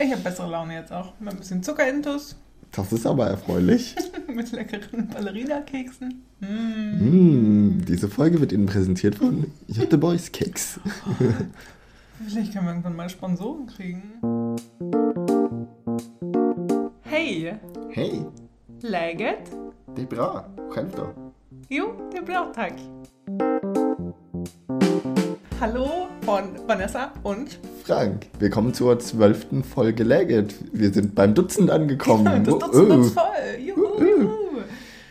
Ich habe bessere Laune jetzt auch. Mit ein bisschen Zuckerintus. Das ist aber erfreulich. mit leckeren Ballerina-Keksen. Mm. Mm, diese Folge wird Ihnen präsentiert von Jette Boys Keks. Vielleicht können wir irgendwann mal Sponsoren kriegen. Hej! Hej! Läget? Det är bra. Själv då? Jo, det är bra tack. Hallo von Vanessa und Frank. Willkommen zur zwölften Folge Legit. Wir sind beim Dutzend angekommen. das Dutzend ist voll. Juhu, juhu.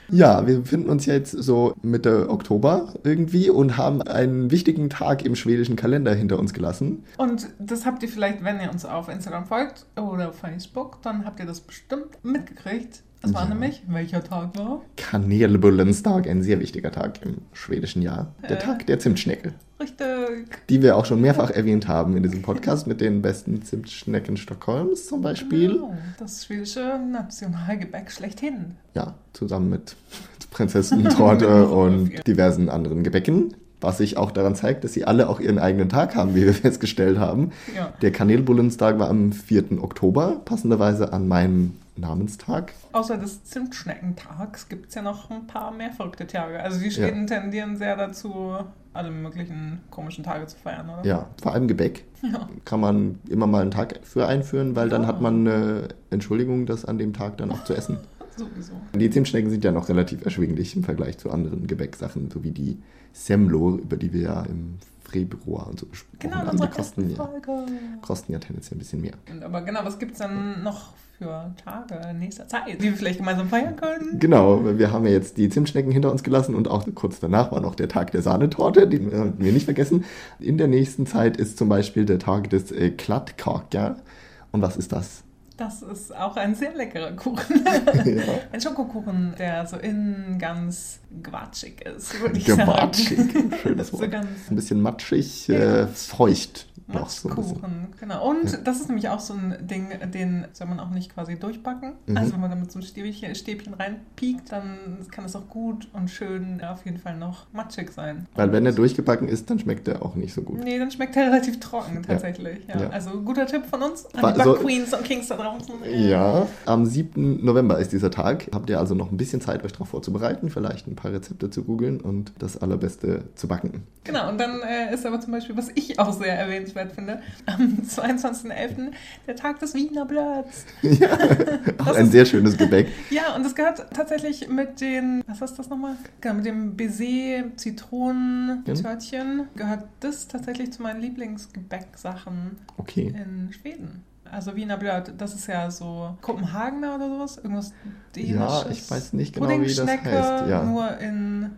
Ja, wir befinden uns jetzt so Mitte Oktober irgendwie und haben einen wichtigen Tag im schwedischen Kalender hinter uns gelassen. Und das habt ihr vielleicht, wenn ihr uns auf Instagram folgt oder auf Facebook, dann habt ihr das bestimmt mitgekriegt. Das war ja. nämlich, welcher Tag war? Kanelbullenstag, ein sehr wichtiger Tag im schwedischen Jahr. Der äh, Tag der Zimtschnecke. Richtig. Die wir auch schon mehrfach erwähnt haben in diesem Podcast mit den besten Zimtschnecken Stockholms zum Beispiel. Genau, das schwedische Nationalgebäck schlechthin. Ja, zusammen mit Prinzessentorte und diversen anderen Gebäcken was sich auch daran zeigt, dass sie alle auch ihren eigenen Tag haben, wie wir festgestellt haben. Ja. Der Kanelbullenstag war am 4. Oktober, passenderweise an meinem Namenstag. Außer des Zimtschneckentags gibt es ja noch ein paar mehr verrückte Tage. Also die Schweden ja. tendieren sehr dazu, alle möglichen komischen Tage zu feiern, oder? Ja, vor allem Gebäck. Ja. Kann man immer mal einen Tag für einführen, weil ja. dann hat man eine Entschuldigung, das an dem Tag dann auch zu essen. Sowieso. Die Zimtschnecken sind ja noch relativ erschwinglich im Vergleich zu anderen Gebäcksachen, so wie die Semlo, über die wir ja im Februar und so besprochen genau, haben. Die kosten ja, kosten ja tendenziell ein bisschen mehr. Aber genau, was gibt es dann noch für Tage in nächster Zeit, die wir vielleicht gemeinsam feiern können? Genau, wir haben ja jetzt die Zimtschnecken hinter uns gelassen und auch kurz danach war noch der Tag der Sahnetorte, den wir nicht vergessen. In der nächsten Zeit ist zum Beispiel der Tag des äh, Klattkaka. Und was ist das? Das ist auch ein sehr leckerer Kuchen. Ja. ein Schokokuchen, der so innen ganz quatschig ist, würde ich gewatschig. sagen. Schönes Wort. So ein bisschen matschig, ja. äh, feucht. Matschkuchen, so genau. Und ja. das ist nämlich auch so ein Ding, den soll man auch nicht quasi durchbacken. Mhm. Also wenn man damit so ein Stäbchen, Stäbchen reinpiekt, dann kann es auch gut und schön auf jeden Fall noch matschig sein. Weil wenn er durchgebacken ist, dann schmeckt er auch nicht so gut. Nee, dann schmeckt er relativ trocken tatsächlich. Ja. ja. Also guter Tipp von uns an die so, Queens und Kings da draußen. Ja, am 7. November ist dieser Tag. Habt ihr also noch ein bisschen Zeit, euch darauf vorzubereiten, vielleicht ein paar Rezepte zu googeln und das Allerbeste zu backen. Genau, und dann äh, ist aber zum Beispiel, was ich auch sehr erwähnenswert finde, am 22.11. der Tag des Wiener Blöds. Ja, auch ein ist, sehr schönes Gebäck. Ja, und das gehört tatsächlich mit den, was ist das nochmal? Genau, mit dem Baiser-Zitronen-Törtchen ja. gehört das tatsächlich zu meinen Lieblingsgebäcksachen okay. in Schweden. Also Wiener Blöd, das ist ja so Kopenhagener oder sowas, irgendwas dänisches. Ja, ich weiß nicht genau, wie das heißt. Ja. Nur in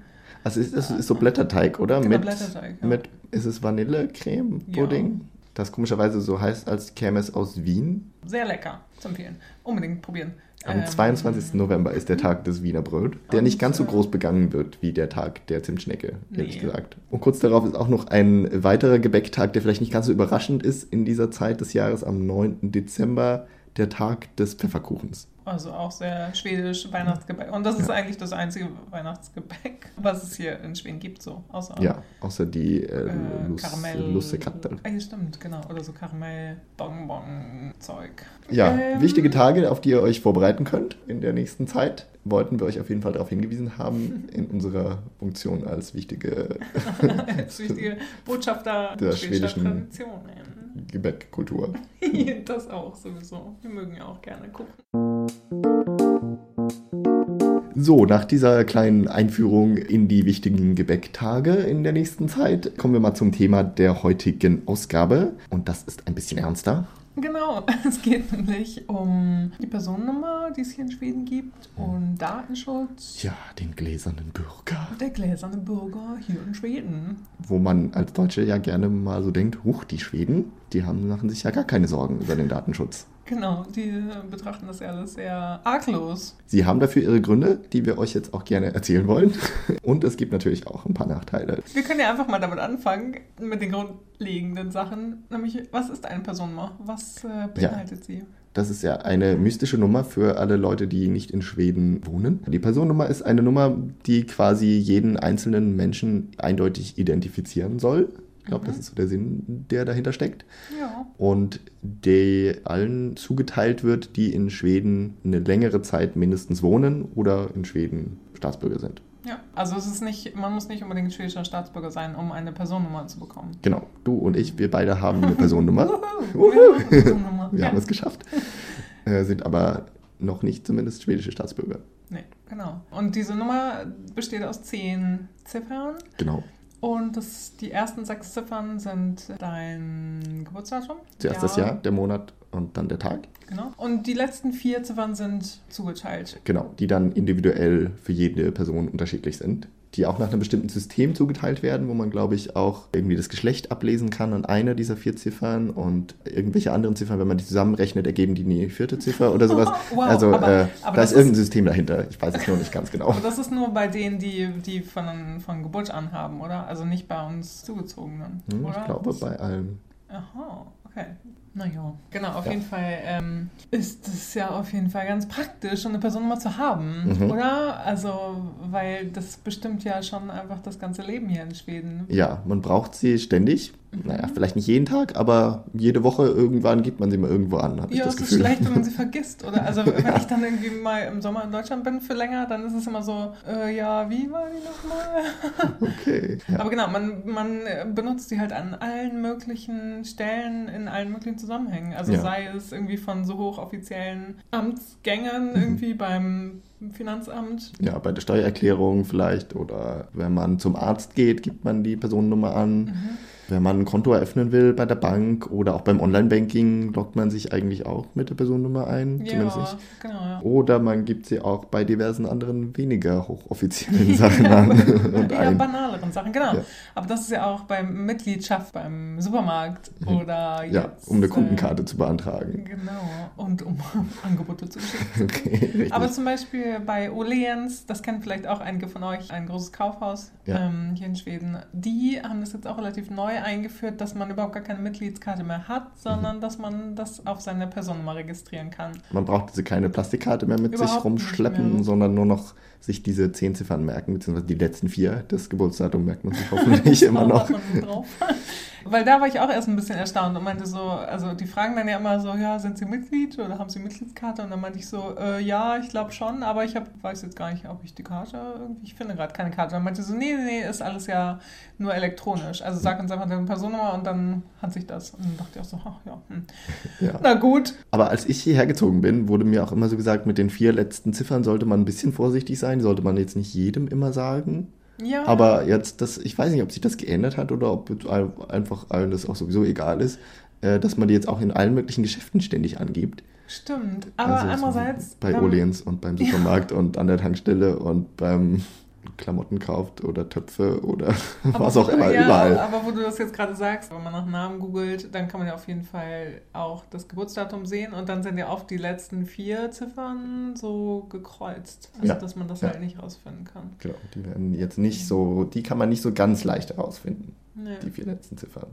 also ist, es ist so Blätterteig, oder? Genau, mit, Blätterteig, ja. mit, ist es Vanillecreme-Pudding? Ja. Das komischerweise so heißt, als käme es aus Wien. Sehr lecker, zu empfehlen. Unbedingt probieren. Am ähm, 22. November ist der Tag des Wiener Brot, der nicht ganz so äh, groß begangen wird wie der Tag der Zimtschnecke, ehrlich nee. gesagt. Und kurz darauf ist auch noch ein weiterer Gebäcktag, der vielleicht nicht ganz so überraschend ist in dieser Zeit des Jahres, am 9. Dezember, der Tag des Pfefferkuchens. Also auch sehr schwedisch Weihnachtsgebäck. Und das ist ja. eigentlich das einzige Weihnachtsgebäck, was es hier in Schweden gibt, so. Außer, ja, außer die äh, äh, Lus Karamell. Ah, ja, stimmt, genau. Oder so Karamell-Bonbon-Zeug. Ja, ähm, wichtige Tage, auf die ihr euch vorbereiten könnt in der nächsten Zeit. Wollten wir euch auf jeden Fall darauf hingewiesen haben, in unserer Funktion als wichtige, als wichtige Botschafter der schwedischen Tradition. Gebäckkultur. das auch sowieso. Wir mögen ja auch gerne gucken. So, nach dieser kleinen Einführung in die wichtigen Gebäcktage in der nächsten Zeit kommen wir mal zum Thema der heutigen Ausgabe. Und das ist ein bisschen ernster. Genau, es geht nämlich um die Personennummer, die es hier in Schweden gibt und Datenschutz. Ja, den gläsernen Bürger. Der gläserne Bürger hier in Schweden. Wo man als Deutsche ja gerne mal so denkt, huch, die Schweden, die haben, machen sich ja gar keine Sorgen über den Datenschutz. Genau, die betrachten das ja alles sehr arglos. Sie haben dafür ihre Gründe, die wir euch jetzt auch gerne erzählen wollen. Und es gibt natürlich auch ein paar Nachteile. Wir können ja einfach mal damit anfangen, mit den grundlegenden Sachen. Nämlich, was ist eine Personnummer? Was äh, beinhaltet ja. sie? Das ist ja eine mystische Nummer für alle Leute, die nicht in Schweden wohnen. Die Personennummer ist eine Nummer, die quasi jeden einzelnen Menschen eindeutig identifizieren soll Ich glaube, mhm. das ist so der Sinn, der dahinter steckt. Ja. Und die allen zugeteilt wird, die in Schweden eine längere Zeit mindestens wohnen oder in Schweden Staatsbürger sind. Ja, also es ist nicht, man muss nicht unbedingt schwedischer Staatsbürger sein, um eine Personennummer zu bekommen. Genau, du und ich, wir beide haben eine Personennummer. wir haben es geschafft. Äh, sind aber noch nicht zumindest schwedische Staatsbürger. Nee, genau. Und diese Nummer besteht aus zehn Ziffern. Genau. Und das, die ersten sechs Ziffern sind dein Geburtsdatum. Zuerst ja. das Jahr, der Monat und dann der Tag. Genau. Und die letzten vier Ziffern sind zugeteilt. Genau, die dann individuell für jede Person unterschiedlich sind die auch nach einem bestimmten System zugeteilt werden, wo man, glaube ich, auch irgendwie das Geschlecht ablesen kann an einer dieser vier Ziffern und irgendwelche anderen Ziffern, wenn man die zusammenrechnet, ergeben die eine vierte Ziffer oder sowas. wow, also aber, äh, aber da ist irgendein System dahinter. Ich weiß es nur nicht ganz genau. Aber das ist nur bei denen, die, die von, von Geburt an haben, oder? Also nicht bei uns Zugezogenen, hm, oder? Ich glaube, bei allen. Aha, okay. Naja, genau, auf ja. jeden Fall ähm, ist es ja auf jeden Fall ganz praktisch, eine Person mal zu haben, mhm. oder? Also, weil das bestimmt ja schon einfach das ganze Leben hier in Schweden. Ja, man braucht sie ständig naja, vielleicht nicht jeden Tag, aber jede Woche irgendwann gibt man sie mal irgendwo an, ja, das Gefühl. Es ist schlecht, wenn man sie vergisst. Oder also wenn ja. ich dann irgendwie mal im Sommer in Deutschland bin für länger, dann ist es immer so, äh, ja, wie war die nochmal? Okay. Ja. Aber genau, man, man benutzt sie halt an allen möglichen Stellen, in allen möglichen Zusammenhängen. Also sei es irgendwie von so hochoffiziellen Amtsgängen mhm. irgendwie beim Finanzamt. Ja, bei der Steuererklärung vielleicht oder wenn man zum Arzt geht, gibt man die Personennummer an. Mhm. Wenn man ein Konto eröffnen will bei der Bank oder auch beim Online-Banking, loggt man sich eigentlich auch mit der Personennummer ein. Ja, zumindest ich. genau. Ja. Oder man gibt sie auch bei diversen anderen weniger hochoffiziellen Sachen an. und eher ein. banaleren Sachen, genau. Ja. Aber das ist ja auch beim Mitgliedschaft beim Supermarkt mhm. oder jetzt, Ja, um eine Kundenkarte äh, zu beantragen. Genau. Und um Angebote zu beschicken. okay, Aber zum Beispiel bei Oleens, das kennt vielleicht auch einige von euch, ein großes Kaufhaus ähm, hier in Schweden, die haben das jetzt auch relativ neu neu eingeführt, dass man überhaupt gar keine Mitgliedskarte mehr hat, sondern mhm. dass man das auf seine Personnummer registrieren kann. Man braucht also keine Plastikkarte mehr mit überhaupt sich rumschleppen, sondern nur noch sich diese zehn Ziffern merken, beziehungsweise die letzten vier. Das Geburtsdatum merkt man sich hoffentlich immer noch. Weil da war ich auch erst ein bisschen erstaunt und meinte so, also die fragen dann ja immer so, ja, sind Sie Mitglied oder haben Sie Mitgliedskarte? Und dann meinte ich so, äh, ja, ich glaube schon, aber ich hab, weiß jetzt gar nicht, ob ich die Karte irgendwie, ich finde gerade keine Karte. Und dann meinte so, nee, nee, ist alles ja nur elektronisch. Also sag uns einfach deine Personnummer und dann hat sich das. Und dann dachte ich auch so, ach ja, hm. ja. Na gut. Aber als ich hierher gezogen bin, wurde mir auch immer so gesagt, mit den vier letzten Ziffern sollte man ein bisschen vorsichtig sein, sollte man jetzt nicht jedem immer sagen. Ja. Aber jetzt, das, ich weiß nicht, ob sich das geändert hat oder ob einfach allen das auch sowieso egal ist, äh, dass man die jetzt auch in allen möglichen Geschäften ständig angibt. Stimmt, aber also andererseits. Bei Oliens und beim Supermarkt ja. und an der Tankstelle und beim Klamotten kauft oder Töpfe oder aber was auch immer, ja, überall. Aber wo du das jetzt gerade sagst, wenn man nach Namen googelt, dann kann man ja auf jeden Fall auch das Geburtsdatum sehen und dann sind ja oft die letzten vier Ziffern so gekreuzt, also ja. dass man das ja. halt nicht rausfinden kann. Genau, die werden jetzt nicht so, die kann man nicht so ganz leicht herausfinden, die vier letzten Ziffern.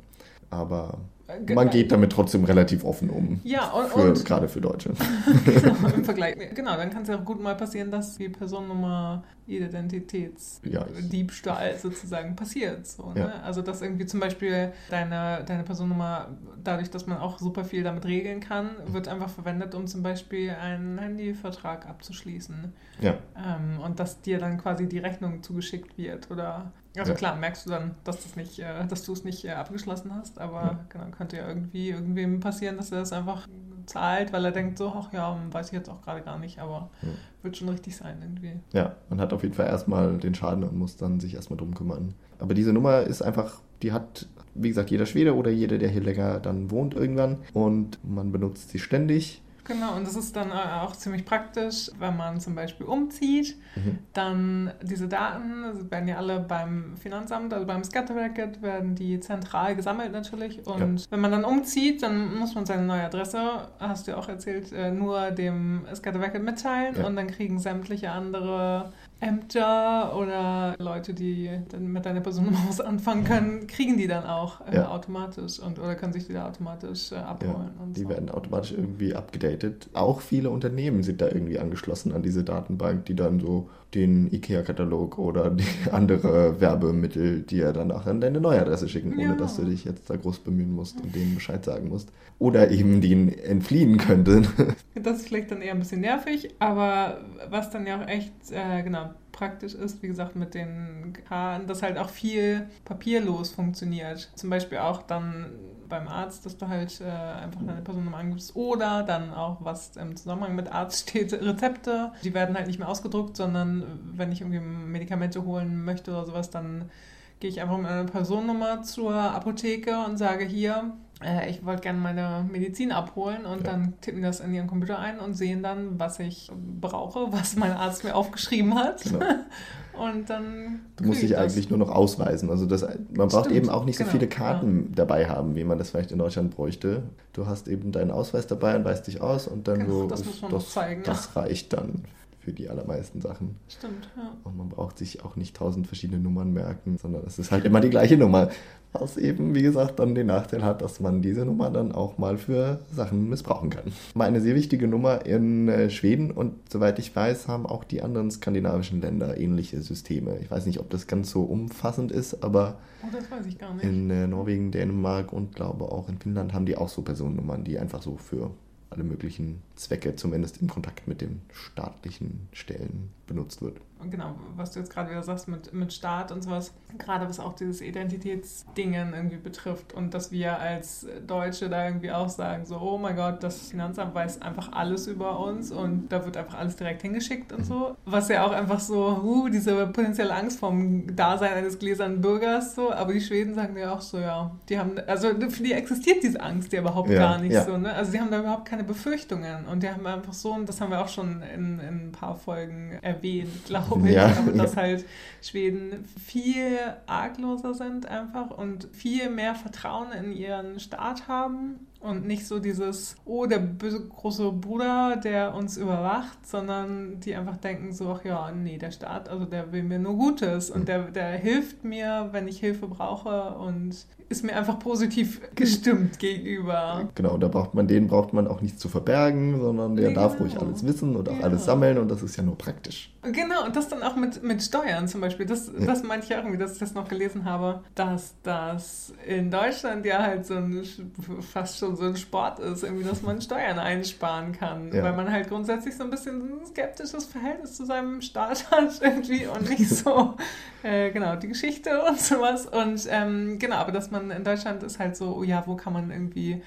Aber äh, man geht damit trotzdem relativ offen um. Ja, und, für, und gerade für Deutsche. genau, im Vergleich. Genau, dann kann es ja auch gut mal passieren, dass die Personennummer Identitätsdiebstahl ja, sozusagen passiert. So, ne? ja. Also dass irgendwie zum Beispiel deine, deine Personennummer, dadurch, dass man auch super viel damit regeln kann, wird einfach verwendet, um zum Beispiel einen Handyvertrag abzuschließen. Ja. Ähm, und dass dir dann quasi die Rechnung zugeschickt wird oder also ja. klar, merkst du dann, dass, das nicht, äh, dass du es nicht äh, abgeschlossen hast, aber ja. genau, könnte ja irgendwie irgendwem passieren, dass er das einfach zahlt, weil er denkt so, ach ja, weiß ich jetzt auch gerade gar nicht, aber ja. wird schon richtig sein irgendwie. Ja, man hat auf jeden Fall erstmal den Schaden und muss dann sich erstmal drum kümmern. Aber diese Nummer ist einfach, die hat, wie gesagt, jeder Schwede oder jeder, der hier länger dann wohnt irgendwann und man benutzt sie ständig Genau, und das ist dann äh, auch ziemlich praktisch, wenn man zum Beispiel umzieht, mhm. dann diese Daten also werden ja alle beim Finanzamt, also beim Scatterbracket, werden die zentral gesammelt natürlich. Und ja. wenn man dann umzieht, dann muss man seine neue Adresse, hast du ja auch erzählt, äh, nur dem Scatterbracket mitteilen ja. und dann kriegen sämtliche andere Ämter oder Leute, die dann mit deiner Person was anfangen können, kriegen die dann auch äh, ja. automatisch und oder können sich die da automatisch äh, abholen. Ja, die so. werden automatisch irgendwie abgedatet. Auch viele Unternehmen sind da irgendwie angeschlossen an diese Datenbank, die dann so den IKEA-Katalog oder die andere Werbemittel, die er danach an deine neue Adresse schicken, ohne ja. dass du dich jetzt da groß bemühen musst und denen Bescheid sagen musst. Oder eben denen entfliehen könnten. Das ist vielleicht dann eher ein bisschen nervig, aber was dann ja auch echt, äh, genau, praktisch ist, wie gesagt, mit den Karten, dass halt auch viel papierlos funktioniert. Zum Beispiel auch dann beim Arzt, dass du halt äh, einfach eine Person angibst. Oder dann auch, was im Zusammenhang mit Arzt steht, Rezepte. Die werden halt nicht mehr ausgedruckt, sondern wenn ich irgendwie Medikamente holen möchte oder sowas, dann gehe ich einfach mit einer Personennummer zur Apotheke und sage hier, äh, ich wollte gerne meine Medizin abholen und ja. dann tippen das in ihren Computer ein und sehen dann, was ich brauche, was mein Arzt mir aufgeschrieben hat. Genau. und dann. Du musst dich eigentlich nur noch ausweisen. Also das, man braucht Stimmt, eben auch nicht so genau, viele Karten ja. dabei haben, wie man das vielleicht in Deutschland bräuchte. Du hast eben deinen Ausweis dabei und weist dich aus und dann genau, so. Das, muss man das, zeigen, das ja. reicht dann für die allermeisten Sachen. Stimmt, ja. Und man braucht sich auch nicht tausend verschiedene Nummern merken, sondern es ist halt immer die gleiche Nummer. Was eben, wie gesagt, dann den Nachteil hat, dass man diese Nummer dann auch mal für Sachen missbrauchen kann. Mal eine sehr wichtige Nummer in äh, Schweden und soweit ich weiß, haben auch die anderen skandinavischen Länder ähnliche Systeme. Ich weiß nicht, ob das ganz so umfassend ist, aber oh, in äh, Norwegen, Dänemark und glaube auch in Finnland haben die auch so Personennummern, die einfach so für alle möglichen Zwecke, zumindest im Kontakt mit den staatlichen Stellen, benutzt wird genau, was du jetzt gerade wieder sagst mit, mit Staat und sowas, gerade was auch dieses Identitätsdingen irgendwie betrifft und dass wir als Deutsche da irgendwie auch sagen, so, oh mein Gott, das Finanzamt weiß einfach alles über uns und da wird einfach alles direkt hingeschickt und so. Was ja auch einfach so, uh, diese potenzielle Angst vom Dasein eines gläsernen Bürgers so, aber die Schweden sagen ja auch so, ja, die haben, also für die existiert diese Angst ja überhaupt ja, gar nicht ja. so, ne? Also die haben da überhaupt keine Befürchtungen und die haben einfach so, und das haben wir auch schon in, in ein paar Folgen erwähnt, glaube ich. Ja, aber dass halt Schweden viel argloser sind einfach und viel mehr Vertrauen in ihren Staat haben und nicht so dieses, oh, der böse große Bruder, der uns überwacht, sondern die einfach denken so, ach ja, nee, der Staat, also der will mir nur Gutes und der, der hilft mir, wenn ich Hilfe brauche und ist mir einfach positiv gestimmt gegenüber. Genau, da braucht man, den braucht man auch nichts zu verbergen, sondern der genau. darf ruhig alles wissen und auch ja. alles sammeln und das ist ja nur praktisch. Genau, und das dann auch mit, mit Steuern zum Beispiel. Das, ja. das meinte ich auch irgendwie, dass ich das noch gelesen habe, dass das in Deutschland ja halt so ein, fast schon so ein Sport ist, irgendwie, dass man Steuern einsparen kann. Ja. Weil man halt grundsätzlich so ein bisschen ein skeptisches Verhältnis zu seinem Staat hat irgendwie und nicht so, äh, genau, die Geschichte und sowas. Und ähm, genau, aber dass man man in Deutschland ist halt so, oh ja, wo kann man irgendwie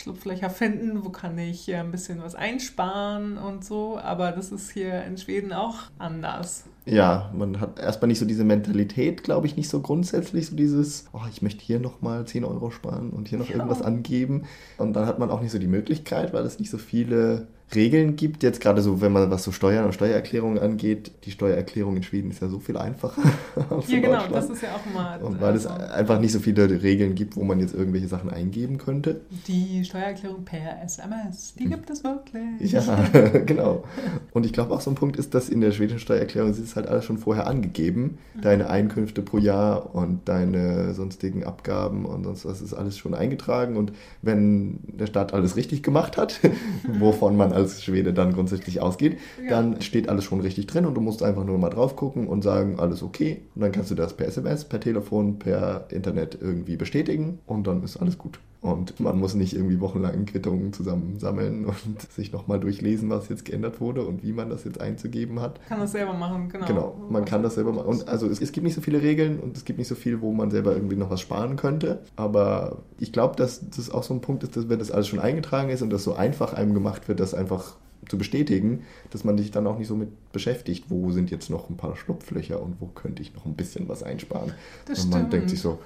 Schlupflöcher finden, wo kann ich äh, ein bisschen was einsparen und so. Aber das ist hier in Schweden auch anders. Ja, man hat erstmal nicht so diese Mentalität, glaube ich, nicht so grundsätzlich, so dieses, oh, ich möchte hier nochmal 10 Euro sparen und hier noch ja. irgendwas angeben. Und dann hat man auch nicht so die Möglichkeit, weil es nicht so viele Regeln gibt. Jetzt gerade so, wenn man was so Steuern und Steuererklärungen angeht, die Steuererklärung in Schweden ist ja so viel einfacher. ja, genau, das ist ja auch mal. Und weil also, es einfach nicht so viele Regeln gibt, wo man jetzt irgendwelche Sachen eingeben könnte. Die Steuererklärung per SMS, die gibt es wirklich. Ja, genau. Und ich glaube auch so ein Punkt ist, dass in der schwedischen Steuererklärung ist es halt alles schon vorher angegeben. Mhm. Deine Einkünfte pro Jahr und deine sonstigen Abgaben und sonst was ist alles schon eingetragen. Und wenn der Staat alles richtig gemacht hat, wovon man als Schwede dann grundsätzlich ausgeht, ja. dann steht alles schon richtig drin und du musst einfach nur mal drauf gucken und sagen, alles okay. Und dann kannst du das per SMS, per Telefon, per Internet irgendwie bestätigen und dann ist alles gut. Und man muss nicht irgendwie wochenlang Quittungen zusammensammeln und sich nochmal durchlesen, was jetzt geändert wurde und wie man das jetzt einzugeben hat. Kann das selber machen, genau. Genau, man kann das selber machen. Und also es, es gibt nicht so viele Regeln und es gibt nicht so viel, wo man selber irgendwie noch was sparen könnte. Aber ich glaube, dass das auch so ein Punkt ist, dass wenn das alles schon eingetragen ist und das so einfach einem gemacht wird, das einfach zu bestätigen, dass man sich dann auch nicht so mit beschäftigt, wo sind jetzt noch ein paar Schlupflöcher und wo könnte ich noch ein bisschen was einsparen. Das und man stimmt. denkt sich so,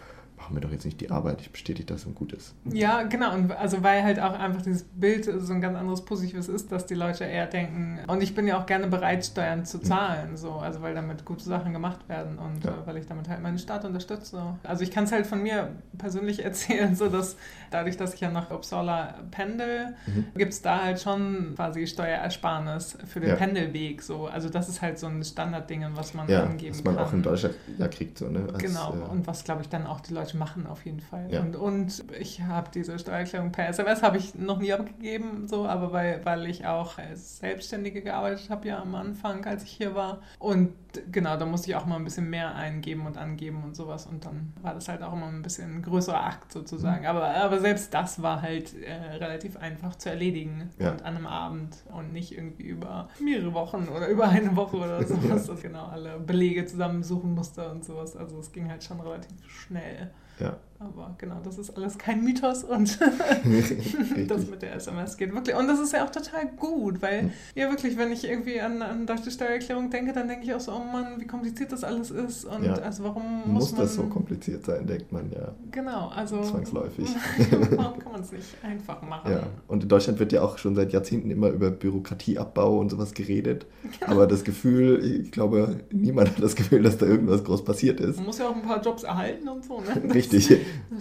mach mir doch jetzt nicht die Arbeit, ich bestätige das und gut ist. Ja, genau. Und also weil halt auch einfach dieses Bild so ein ganz anderes Positives ist, dass die Leute eher denken, und ich bin ja auch gerne bereit, Steuern zu zahlen, mhm. so, also weil damit gute Sachen gemacht werden und ja. äh, weil ich damit halt meinen Staat unterstütze. Also ich kann es halt von mir persönlich erzählen, so dass dadurch, dass ich ja nach Uppsala pendel, mhm. gibt es da halt schon quasi Steuerersparnis für den ja. Pendelweg. So. Also das ist halt so ein Standardding, was man ja, angeben kann. Was man kann. auch in Deutschland ja kriegt. So, ne? Als, genau. Äh, und was, glaube ich, dann auch die Leute Leute machen auf jeden Fall. Ja. Und, und ich habe diese Steuererklärung per SMS habe ich noch nie abgegeben, so, aber weil, weil ich auch als Selbstständige gearbeitet habe ja am Anfang, als ich hier war. Und genau, da musste ich auch mal ein bisschen mehr eingeben und angeben und sowas. Und dann war das halt auch immer ein bisschen ein größerer Akt sozusagen. Mhm. Aber, aber selbst das war halt äh, relativ einfach zu erledigen ja. und an einem Abend und nicht irgendwie über mehrere Wochen oder über eine Woche oder sowas, dass genau alle Belege zusammensuchen musste und sowas. Also es ging halt schon relativ schnell. Ja. Aber genau, das ist alles kein Mythos und das mit der SMS geht wirklich. Und das ist ja auch total gut, weil hm. ja wirklich, wenn ich irgendwie an, an deutsche Steuererklärung denke, dann denke ich auch so, oh Mann, wie kompliziert das alles ist und ja. also warum muss, muss man... das so kompliziert sein, denkt man ja. Genau, also... Zwangsläufig. warum kann man es nicht einfach machen? Ja, und in Deutschland wird ja auch schon seit Jahrzehnten immer über Bürokratieabbau und sowas geredet, genau. aber das Gefühl, ich glaube, niemand hat das Gefühl, dass da irgendwas groß passiert ist. Man muss ja auch ein paar Jobs erhalten und so, ne? Richtig.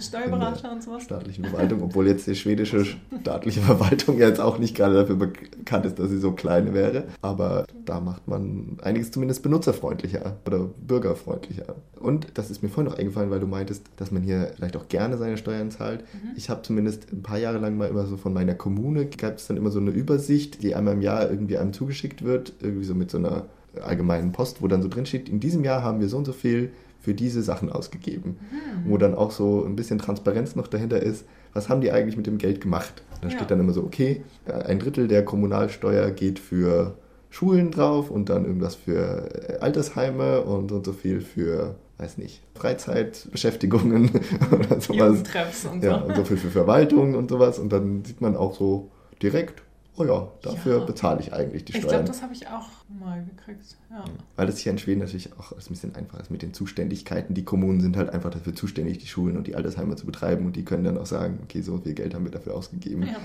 Steuerberater und sowas. Staatlichen Verwaltung, obwohl jetzt die schwedische staatliche Verwaltung jetzt auch nicht gerade dafür bekannt ist, dass sie so klein wäre. Aber da macht man einiges zumindest benutzerfreundlicher oder bürgerfreundlicher. Und das ist mir vorhin noch eingefallen, weil du meintest, dass man hier vielleicht auch gerne seine Steuern zahlt. Mhm. Ich habe zumindest ein paar Jahre lang mal immer so von meiner Kommune, gab es dann immer so eine Übersicht, die einmal im Jahr irgendwie einem zugeschickt wird, irgendwie so mit so einer allgemeinen Post, wo dann so drin steht, in diesem Jahr haben wir so und so viel für diese Sachen ausgegeben. Mhm. Wo dann auch so ein bisschen Transparenz noch dahinter ist, was haben die eigentlich mit dem Geld gemacht? Da ja. steht dann immer so, okay, ein Drittel der Kommunalsteuer geht für Schulen drauf und dann irgendwas für Altersheime und so, und so viel für, weiß nicht, Freizeitbeschäftigungen oder sowas. und ja, so. und so viel für Verwaltung und sowas. Und dann sieht man auch so direkt, oh ja, dafür ja. bezahle ich eigentlich die Steuern. Ich glaube, das habe ich auch mal gekriegt. Ja. Weil das hier in Schweden natürlich auch ein bisschen einfacher ist mit den Zuständigkeiten. Die Kommunen sind halt einfach dafür zuständig, die Schulen und die Altersheime zu betreiben und die können dann auch sagen, okay, so viel Geld haben wir dafür ausgegeben. Ja.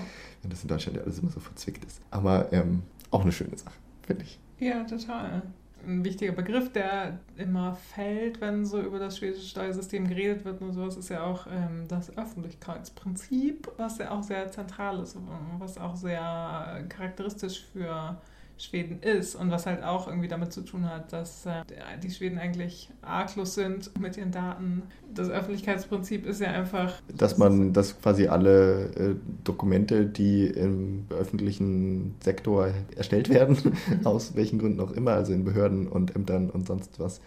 Wenn das in Deutschland ja alles immer so verzwickt ist. Aber ähm, auch eine schöne Sache, finde ich. Ja, total ein wichtiger Begriff, der immer fällt, wenn so über das schwedische Steuersystem geredet wird und sowas, ist ja auch ähm, das Öffentlichkeitsprinzip, was ja auch sehr zentral ist, was auch sehr charakteristisch für Schweden ist und was halt auch irgendwie damit zu tun hat, dass äh, die Schweden eigentlich arglos sind mit ihren Daten. Das Öffentlichkeitsprinzip ist ja einfach. Dass man, dass quasi alle äh, Dokumente, die im öffentlichen Sektor erstellt werden, aus welchen Gründen auch immer, also in Behörden und Ämtern und sonst was,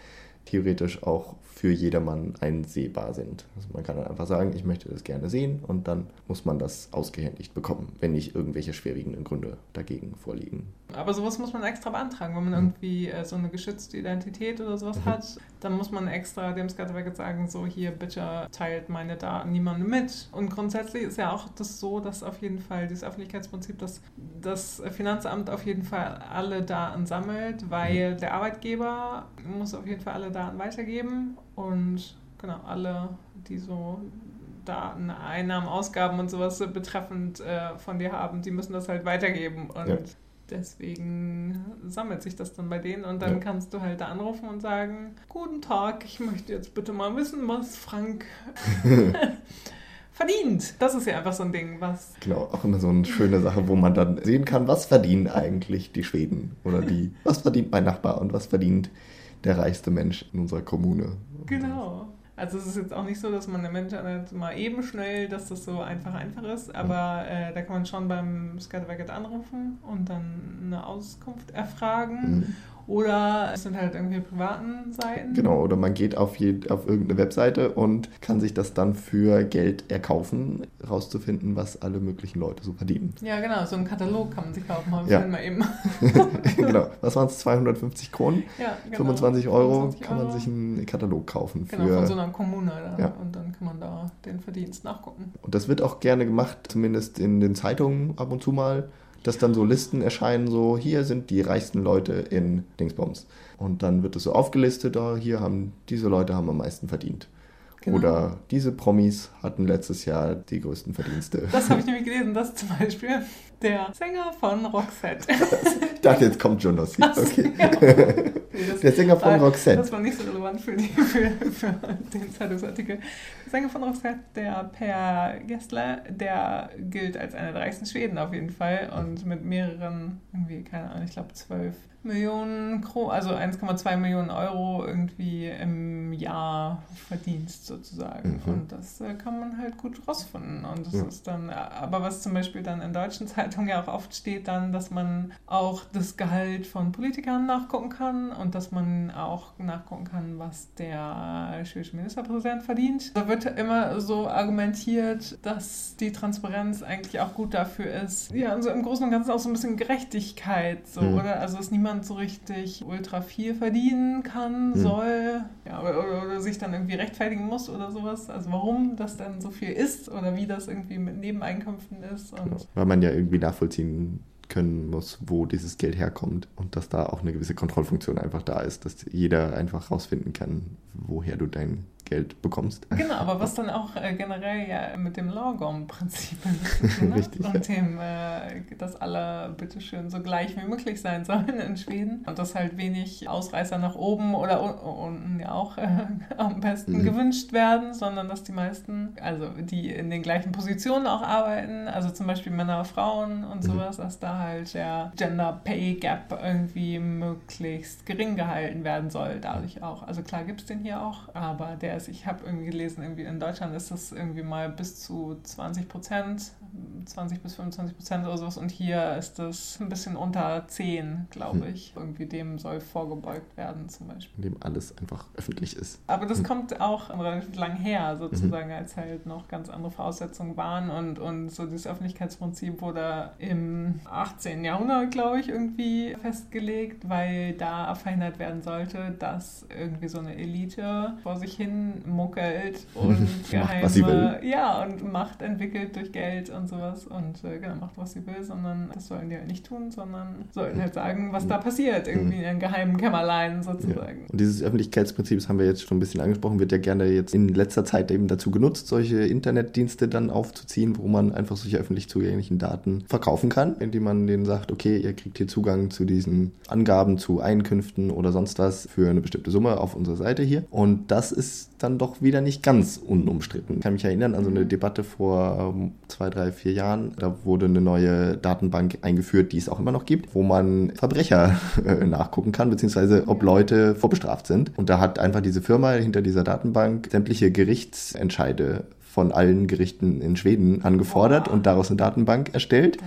theoretisch auch für jedermann einsehbar sind. Also man kann dann einfach sagen, ich möchte das gerne sehen und dann muss man das ausgehändigt bekommen, wenn nicht irgendwelche schwerwiegenden Gründe dagegen vorliegen. Aber sowas muss man extra beantragen, wenn man mhm. irgendwie äh, so eine geschützte Identität oder sowas mhm. hat, dann muss man extra dem Skattewerk sagen, so hier bitte teilt meine Daten niemandem mit. Und grundsätzlich ist ja auch das so, dass auf jeden Fall dieses Öffentlichkeitsprinzip, dass das Finanzamt auf jeden Fall alle Daten sammelt, weil mhm. der Arbeitgeber muss auf jeden Fall alle Daten weitergeben und genau alle, die so Daten, Einnahmen, Ausgaben und sowas betreffend äh, von dir haben, die müssen das halt weitergeben und ja. Deswegen sammelt sich das dann bei denen und dann ja. kannst du halt da anrufen und sagen, guten Tag, ich möchte jetzt bitte mal wissen, was Frank verdient. Das ist ja einfach so ein Ding, was... Genau, auch immer so eine schöne Sache, wo man dann sehen kann, was verdienen eigentlich die Schweden oder die, was verdient mein Nachbar und was verdient der reichste Mensch in unserer Kommune. Genau. Also es ist jetzt auch nicht so, dass man der Mensch mal eben schnell, dass das so einfach einfach ist, aber äh, da kann man schon beim Scatterbacket anrufen und dann eine Auskunft erfragen. Mhm. Oder es sind halt irgendwie privaten Seiten. Genau, oder man geht auf, je, auf irgendeine Webseite und kann sich das dann für Geld erkaufen, rauszufinden, was alle möglichen Leute so verdienen. Ja, genau, so einen Katalog kann man sich kaufen, mal ja. mal eben. genau, was waren es, 250 Kronen? Ja, genau. 25 Euro 25 kann man sich einen Katalog kaufen. Genau, für, von so einer Kommune. Da. Ja. Und dann kann man da den Verdienst nachgucken. Und das wird auch gerne gemacht, zumindest in den Zeitungen ab und zu mal dass dann so Listen erscheinen, so hier sind die reichsten Leute in Dingsbums. Und dann wird es so aufgelistet, oh, hier haben diese Leute haben am meisten verdient. Genau. Oder diese Promis hatten letztes Jahr die größten Verdienste. Das habe ich nämlich gelesen, dass zum Beispiel der Sänger von Roxette. ich dachte, jetzt kommt Jonas. Okay. nee, das, der Sänger von Roxette. Das war nicht so relevant für, die, für, für den Zeitungsartikel. Der Sänger von Roxette, der Per Gessler, der gilt als einer der reichsten Schweden auf jeden Fall und mit mehreren, irgendwie, keine Ahnung, ich glaube zwölf Millionen Kro also 1,2 Millionen Euro irgendwie im Jahr Verdienst sozusagen. Mhm. Und das äh, kann man halt gut rausfinden. Und das ja. ist dann, aber was zum Beispiel dann in deutschen Zeitungen ja auch oft steht, dann, dass man auch das Gehalt von Politikern nachgucken kann und dass man auch nachgucken kann, was der schwedische Ministerpräsident verdient. Da wird immer so argumentiert, dass die Transparenz eigentlich auch gut dafür ist. Ja, also im Großen und Ganzen auch so ein bisschen Gerechtigkeit, so, mhm. oder? Also, dass niemand niemand so richtig ultra viel verdienen kann, hm. soll, ja, oder, oder, sich dann irgendwie rechtfertigen muss oder sowas. Also warum das dann so viel ist oder wie das irgendwie mit Nebeneinkünften ist. Genau. Weil man ja irgendwie nachvollziehen können muss, wo dieses Geld herkommt und dass da auch eine gewisse Kontrollfunktion einfach da ist, dass jeder einfach rausfinden kann, woher du dein Geld bekommst. Genau, aber was dann auch äh, generell ja mit dem tun hat und ja. dem, äh, dass alle bitteschön so gleich wie möglich sein sollen in Schweden und dass halt wenig Ausreißer nach oben oder unten ja auch äh, am besten mhm. gewünscht werden, sondern dass die meisten, also die in den gleichen Positionen auch arbeiten, also zum Beispiel Männer, Frauen und mhm. sowas, dass da halt der Gender Pay Gap irgendwie möglichst gering gehalten werden soll, dadurch auch. Also klar gibt es den hier auch, aber der ist, ich habe irgendwie gelesen, irgendwie in Deutschland ist das irgendwie mal bis zu 20 Prozent, 20 bis 25 Prozent oder sowas und hier ist das ein bisschen unter 10, glaube hm. ich. Hm. Irgendwie dem soll vorgebeugt werden zum Beispiel. In dem alles einfach öffentlich ist. Aber das hm. kommt auch relativ lang her, sozusagen, mhm. als halt noch ganz andere Voraussetzungen waren und, und so dieses Öffentlichkeitsprinzip wurde im 18. Jahrhundert, glaube ich, irgendwie festgelegt, weil da verhindert werden sollte, dass irgendwie so eine Elite vor sich hin muckelt und geheime, was sie will. ja, und Macht entwickelt durch Geld und sowas und äh, genau, macht, was sie will, sondern das sollen die halt nicht tun, sondern sollten halt sagen, was da passiert, irgendwie in ihren geheimen Kämmerlein sozusagen. Ja. Und dieses Öffentlichkeitsprinzip, das haben wir jetzt schon ein bisschen angesprochen, wird ja gerne jetzt in letzter Zeit eben dazu genutzt, solche Internetdienste dann aufzuziehen, wo man einfach solche öffentlich zugänglichen Daten verkaufen kann, indem man denen sagt, okay, ihr kriegt hier Zugang zu diesen Angaben zu Einkünften oder sonst was für eine bestimmte Summe auf unserer Seite hier. Und das ist dann doch wieder nicht ganz unumstritten. Ich kann mich erinnern an so eine Debatte vor ähm, zwei, drei, vier Jahren. Da wurde eine neue Datenbank eingeführt, die es auch immer noch gibt, wo man Verbrecher äh, nachgucken kann, beziehungsweise ob Leute vorbestraft sind. Und da hat einfach diese Firma hinter dieser Datenbank sämtliche Gerichtsentscheide von allen Gerichten in Schweden angefordert wow. und daraus eine Datenbank erstellt.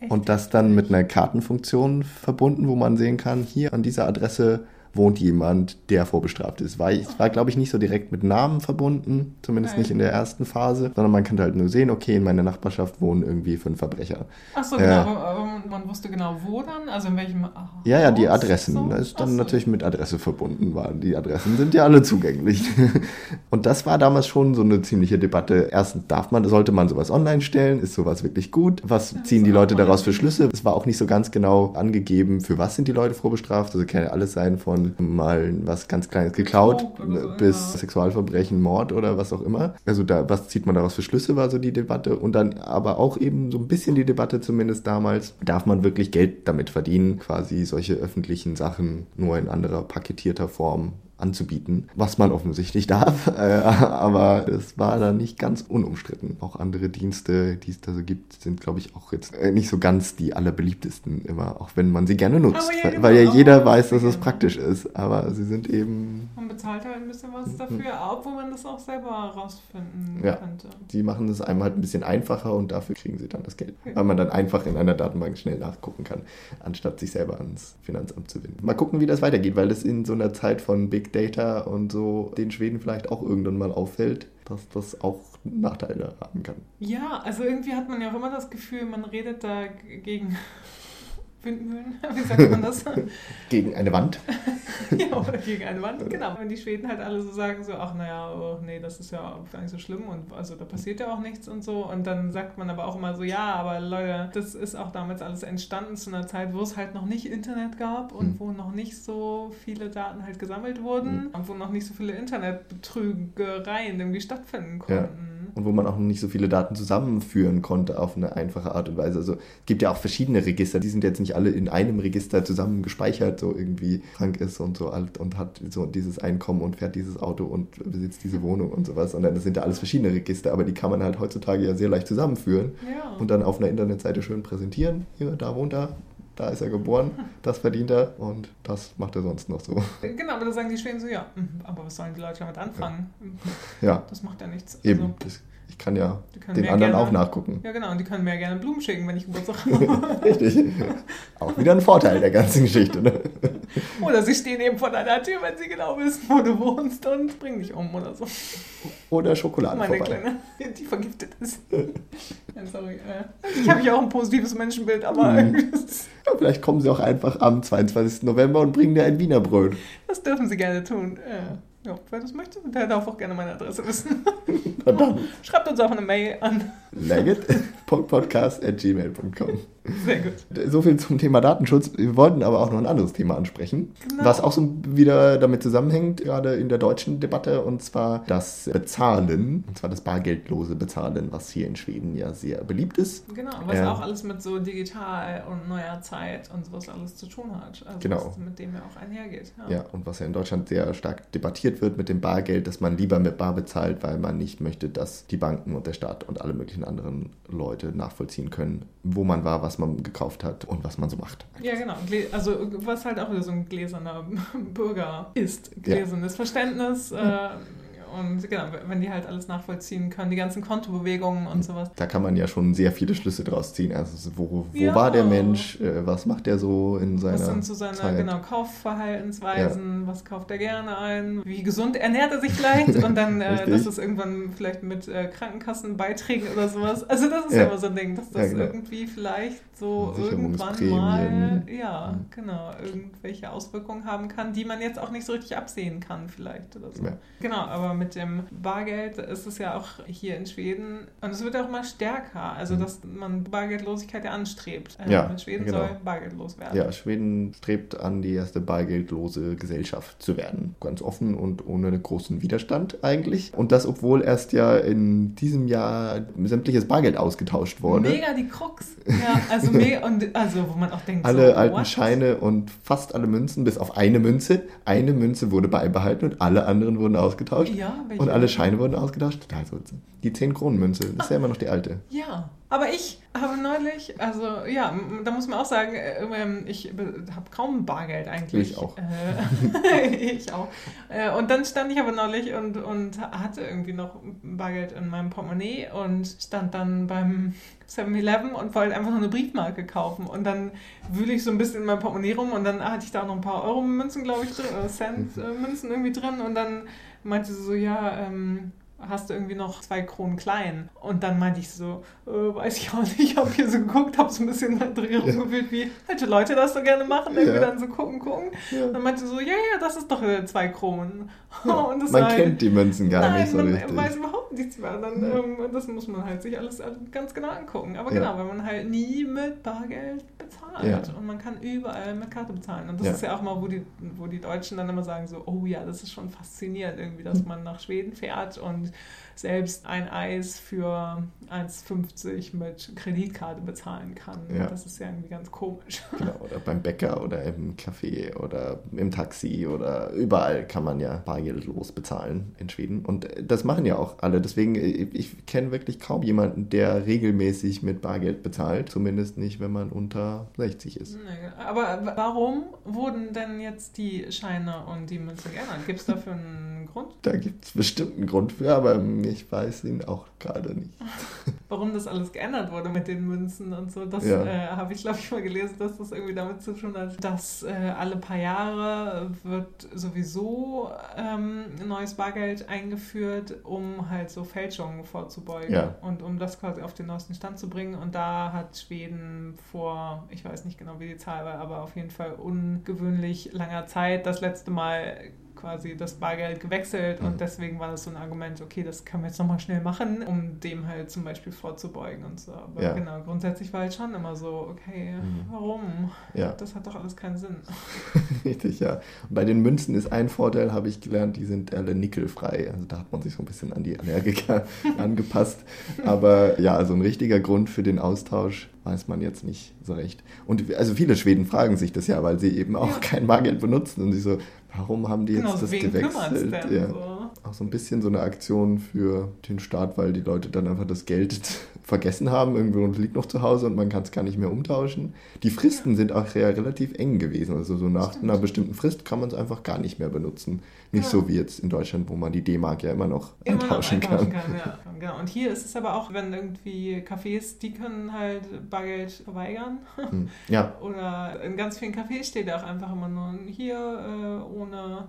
Das und das dann mit einer Kartenfunktion verbunden, wo man sehen kann, hier an dieser Adresse wohnt jemand, der vorbestraft ist. War, es war, glaube ich, nicht so direkt mit Namen verbunden, zumindest Nein. nicht in der ersten Phase, sondern man könnte halt nur sehen, okay, in meiner Nachbarschaft wohnen irgendwie fünf Verbrecher. Ach so, genau, äh, aber, aber, man wusste genau, wo dann, also in welchem Haus? Ja, ja, die Adressen. So? Das ist dann so. natürlich mit Adresse verbunden waren. Die Adressen sind ja alle zugänglich. Und das war damals schon so eine ziemliche Debatte. Erstens darf man, sollte man sowas online stellen? Ist sowas wirklich gut? Was ziehen die Leute daraus für Schlüsse? Es war auch nicht so ganz genau angegeben, für was sind die Leute vorbestraft. Also kann ja alles sein von von mal was ganz Kleines geklaut so, bis. Sexualverbrechen, Mord oder was auch immer. Also da, was zieht man daraus für Schlüsse, war so die Debatte. Und dann aber auch eben so ein bisschen die Debatte zumindest damals, darf man wirklich Geld damit verdienen, quasi solche öffentlichen Sachen nur in anderer paketierter Form anzubieten, was man offensichtlich darf, äh, aber es war dann nicht ganz unumstritten. Auch andere Dienste, die es da so gibt, sind, glaube ich, auch jetzt äh, nicht so ganz die allerbeliebtesten immer, auch wenn man sie gerne nutzt, ja, weil, weil, ja jeder weiß, dass es praktisch ist, aber sie sind eben... Man bezahlt halt ein bisschen was dafür, obwohl man das auch selber rausfinden ja, könnte. Die machen es einem halt ein bisschen einfacher und dafür kriegen sie dann das Geld, weil man dann einfach in einer Datenbank schnell nachgucken kann, anstatt sich selber ans Finanzamt zu wenden. Mal gucken, wie das weitergeht, weil das in so einer Zeit von Big Data und so den Schweden vielleicht auch irgendwann mal auffällt, dass das auch Nachteile haben kann. Ja, also irgendwie hat man ja auch immer das Gefühl, man redet da gegen Windmühlen, wie sagt man das? gegen eine Wand. ja, oder gegen eine Wand, genau. Wenn die Schweden halt alle so sagen, so, ach naja, oh, nee, das ist ja gar nicht so schlimm und also da passiert ja auch nichts und so. Und dann sagt man aber auch immer so, ja, aber Leute, das ist auch damals alles entstanden zu einer Zeit, wo es halt noch nicht Internet gab und hm. wo noch nicht so viele Daten halt gesammelt wurden hm. und wo noch nicht so viele Internetbetrügereien irgendwie stattfinden konnten. Ja. Und wo man auch nicht so viele Daten zusammenführen konnte auf eine einfache Art und Weise. Also es gibt ja auch verschiedene Register, die sind jetzt nicht alle in einem Register zusammen gespeichert, so irgendwie Frank ist und so alt und hat so dieses Einkommen und fährt dieses Auto und besitzt diese Wohnung und sowas, sondern das sind ja alles verschiedene Register, aber die kann man halt heutzutage ja sehr leicht zusammenführen Ja. und dann auf einer Internetseite schön präsentieren. Hier, da wohnt er, da ist er geboren, das verdient er und das macht er sonst noch so. Genau, aber da sagen die Schweden so, ja, mhm, aber was sollen die Leute damit anfangen? Ja, Das macht ja nichts. eben. Also, Das, ich kann ja den anderen gerne- auch nachgucken. Ja, genau, und die können mir gerne Blumen schicken, wenn ich Geburtstag habe. Richtig. Auch wieder ein Vorteil der ganzen Geschichte. Ne? oder sie stehen eben vor deiner Tür, wenn sie genau wissen, wo du wohnst und bringen dich um oder so. Oder Schokolade Meine vorbei. Kleine, die vergiftet ist. ja, sorry. Äh, ich habe ja auch ein positives Menschenbild, aber Mhm. Ja, vielleicht kommen sie auch einfach am 22. November und bringen dir ein Wiener Brot. das dürfen sie gerne tun. Äh, ja, wer das möchte, der darf auch gerne meine Adresse wissen. Dann, Schreibt uns auch eine Mail an. legit.podcast.gmail.com. Sehr gut. So viel zum Thema Datenschutz. Wir wollten aber auch noch ein anderes Thema ansprechen, Genau. was auch so wieder damit zusammenhängt, gerade in der deutschen Debatte, und zwar das Bezahlen, und zwar das bargeldlose Bezahlen, was hier in Schweden ja sehr beliebt ist. Genau, was Ja. auch alles mit so digital und neuer Zeit und sowas alles zu tun hat. Also Genau. was mit dem ja auch einhergeht. Ja, und was ja in Deutschland sehr stark debattiert wird mit dem Bargeld, dass man lieber mit Bar bezahlt, weil man nicht möchte, dass die Banken und der Staat und alle möglichen anderen Leute nachvollziehen können, wo man war, was man gekauft hat und was man so macht. Ja, genau. Also was halt auch wieder so ein gläserner Bürger ist. Gläsernes Verständnis. Äh, und genau, wenn die halt alles nachvollziehen können, die ganzen Kontobewegungen und sowas. Da kann man ja schon sehr viele Schlüsse draus ziehen. Also wo, wo Ja. war der Mensch, äh, was macht er so in seiner Was sind so seine Zeit? genau, Kaufverhaltensweisen? Was kauft er gerne ein? Wie gesund ernährt er sich vielleicht? Und dann, äh, Richtig. das ist irgendwann vielleicht mit äh, Krankenkassenbeiträgen oder sowas. Also das ist ja, Ja. immer so ein Ding, dass das Ja, genau. irgendwie vielleicht so irgendwann mal, ja, Mhm. genau, irgendwelche Auswirkungen haben kann, die man jetzt auch nicht so richtig absehen kann vielleicht oder so. Ja. Genau, aber mit dem Bargeld ist es ja auch hier in Schweden und es wird auch immer stärker, also Mhm. dass man Bargeldlosigkeit ja anstrebt. Äh, Ja, Schweden genau. soll bargeldlos werden. Ja, Schweden strebt an, die erste bargeldlose Gesellschaft zu werden. Ganz offen und ohne großen Widerstand eigentlich. Und das, obwohl erst ja in diesem Jahr sämtliches Bargeld ausgetauscht wurde. Mega die Krux. Ja, also mega und also wo man auch denkt, Alle so, alten what? Scheine und fast alle Münzen, bis auf eine Münze. Eine Münze wurde beibehalten und alle anderen wurden ausgetauscht. Ja, welche? Und alle Scheine wurden ausgetauscht. Also die 10-Kronen-Münze, das ist ja immer noch die alte. Ja, aber ich habe neulich, also ja, da muss man auch sagen, äh, ähm, ich habe kaum Bargeld eigentlich. Ich auch. Äh, ich auch. Äh, Und dann stand ich aber neulich und, und hatte irgendwie noch Bargeld in meinem Portemonnaie und stand dann beim 7-Eleven und wollte einfach nur eine Briefmarke kaufen. Und dann wühle ich so ein bisschen in meinem Portemonnaie rum und dann hatte ich da auch noch ein paar Euro-Münzen, glaube ich, drin, oder Cent-Münzen irgendwie drin. Und dann meinte sie so, ja, ähm, hast du irgendwie noch zwei Kronen klein? Und dann meinte ich so, äh, weiß ich auch nicht, ich habe hier so geguckt, habe so ein bisschen drin rumgewühlt, wie alte Leute das so gerne machen, irgendwie Ja. dann so gucken, gucken. Ja. Und dann meinte so, ja, ja, das ist doch äh, zwei Kronen. Das Man war kennt die Münzen gar Nein, nicht so man richtig. weiß überhaupt nichts mehr. Dann, Ja. ähm, das muss man halt sich alles ganz genau angucken. Aber Ja. genau, weil man halt nie mit Bargeld bezahlt. Ja. Und man kann überall mit Karte bezahlen. Und das Ja. ist ja auch mal, wo die, wo die Deutschen dann immer sagen so, oh ja, das ist schon faszinierend irgendwie, dass man nach Schweden fährt und selbst ein Eis für 1,50 mit Kreditkarte bezahlen kann. Ja. Das ist ja irgendwie ganz komisch. Genau, oder beim Bäcker oder im Café oder im Taxi oder überall kann man ja bargeldlos bezahlen in Schweden. Und das machen ja auch alle. Deswegen, ich kenne wirklich kaum jemanden, der regelmäßig mit Bargeld bezahlt. Zumindest nicht, wenn man unter 60 ist. Aber warum wurden denn jetzt die Scheine und die Münzen geändert? Gibt es dafür einen Grund? Da gibt es bestimmt einen Grund für, aber ich weiß ihn auch gerade nicht. Warum das alles geändert wurde mit den Münzen und so, das Ja. äh, habe ich, glaube ich, mal gelesen, dass das irgendwie damit zu tun hat, dass äh, alle paar Jahre wird sowieso ähm, neues Bargeld eingeführt, um halt so Fälschungen vorzubeugen Ja. und um das quasi auf den neuesten Stand zu bringen. Und da hat Schweden vor, ich weiß nicht genau, wie die Zahl war, aber auf jeden Fall ungewöhnlich langer Zeit das letzte Mal quasi das Bargeld gewechselt mhm. und deswegen war das so ein Argument, okay, das können wir jetzt nochmal schnell machen, um dem halt zum Beispiel vorzubeugen und so. Aber ja. genau, grundsätzlich war halt schon immer so, okay, mhm. warum? Ja. Das hat doch alles keinen Sinn. Richtig, ja. Und bei den Münzen ist ein Vorteil, habe ich gelernt, die sind alle nickelfrei. Also da hat man sich so ein bisschen an die Allergiker angepasst. Aber ja, also ein richtiger Grund für den Austausch weiß man jetzt nicht so recht. Und also viele Schweden fragen sich das ja, weil sie eben auch ja. kein Bargeld benutzen und sie so, warum haben die jetzt genau, das gewechselt? Ja. So? Auch so ein bisschen so eine Aktion für den Staat, weil die Leute dann einfach das Geld vergessen haben, irgendwo liegt noch zu Hause und man kann es gar nicht mehr umtauschen. Die Fristen ja. sind auch relativ eng gewesen. Also so nach Stimmt. einer bestimmten Frist kann man es einfach gar nicht mehr benutzen. Nicht ja. so wie jetzt in Deutschland, wo man die D-Mark ja immer noch immer eintauschen noch kann. kann ja. genau. Und hier ist es aber auch, wenn irgendwie Cafés, die können halt Bargeld verweigern. Hm. Ja. Oder in ganz vielen Cafés steht auch einfach immer nur hier äh, ohne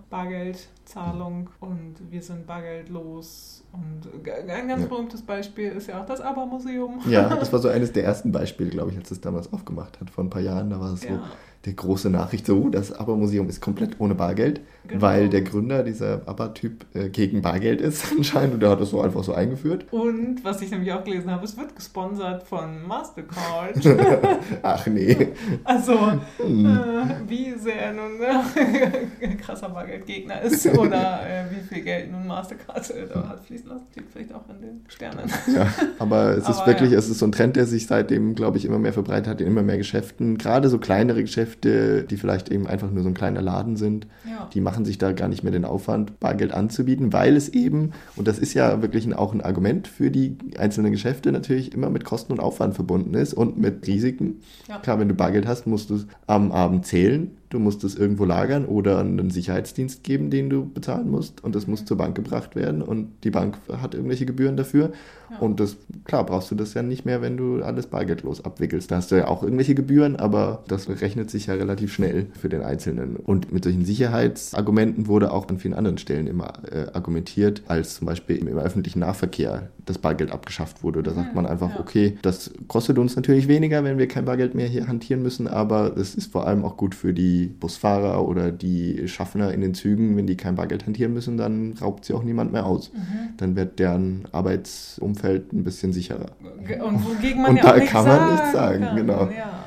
Bargeldzahlung und wir sind bargeldlos. Und ein ganz berühmtes Beispiel ist ja auch das Aber-Museum. Ja, das war so eines der ersten Beispiele, glaube ich, als es damals aufgemacht hat, vor ein paar Jahren. Da war es so die große Nachricht, so, das ABBA-Museum ist komplett ohne Bargeld, genau. weil der Gründer, dieser ABBA-Typ, äh, gegen Bargeld ist anscheinend und der hat das so einfach so eingeführt. Und, was ich nämlich auch gelesen habe, es wird gesponsert von Mastercard. Ach nee. Also, hm. äh, wie sehr nun äh, krasser Bargeldgegner ist oder äh, wie viel Geld nun Mastercard äh, da hat fließen lassen, liegt vielleicht auch in den Sternen. Ja, aber es ist aber, wirklich, ja. es ist so ein Trend, der sich seitdem, glaube ich, immer mehr verbreitet hat in immer mehr Geschäften, gerade so kleinere Geschäfte Geschäfte, die vielleicht eben einfach nur so ein kleiner Laden sind, ja. die machen sich da gar nicht mehr den Aufwand, Bargeld anzubieten, weil es eben, und das ist ja wirklich ein, auch ein Argument für die einzelnen Geschäfte, natürlich immer mit Kosten und Aufwand verbunden ist und mit Risiken. Ja. Klar, wenn du Bargeld hast, musst du es am Abend zählen Du musst es irgendwo lagern oder einen Sicherheitsdienst geben, den du bezahlen musst. Und das muss zur Bank gebracht werden und die Bank hat irgendwelche Gebühren dafür. Ja. Und das, klar, brauchst du das ja nicht mehr, wenn du alles bargeldlos abwickelst. Da hast du ja auch irgendwelche Gebühren, aber das rechnet sich ja relativ schnell für den Einzelnen. Und mit solchen Sicherheitsargumenten wurde auch an vielen anderen Stellen immer äh, argumentiert, als zum Beispiel im, im, öffentlichen Nahverkehr das Bargeld abgeschafft wurde. Da sagt man einfach, ja. okay, das kostet uns natürlich weniger, wenn wir kein Bargeld mehr hier hantieren müssen, aber es ist vor allem auch gut für die Busfahrer oder die Schaffner in den Zügen, wenn die kein Bargeld hantieren müssen, dann raubt sie auch niemand mehr aus. Mhm. Dann wird deren Arbeitsumfeld ein bisschen sicherer. Und wogegen man Und ja da kann man nichts sagen, kann. genau. Ja.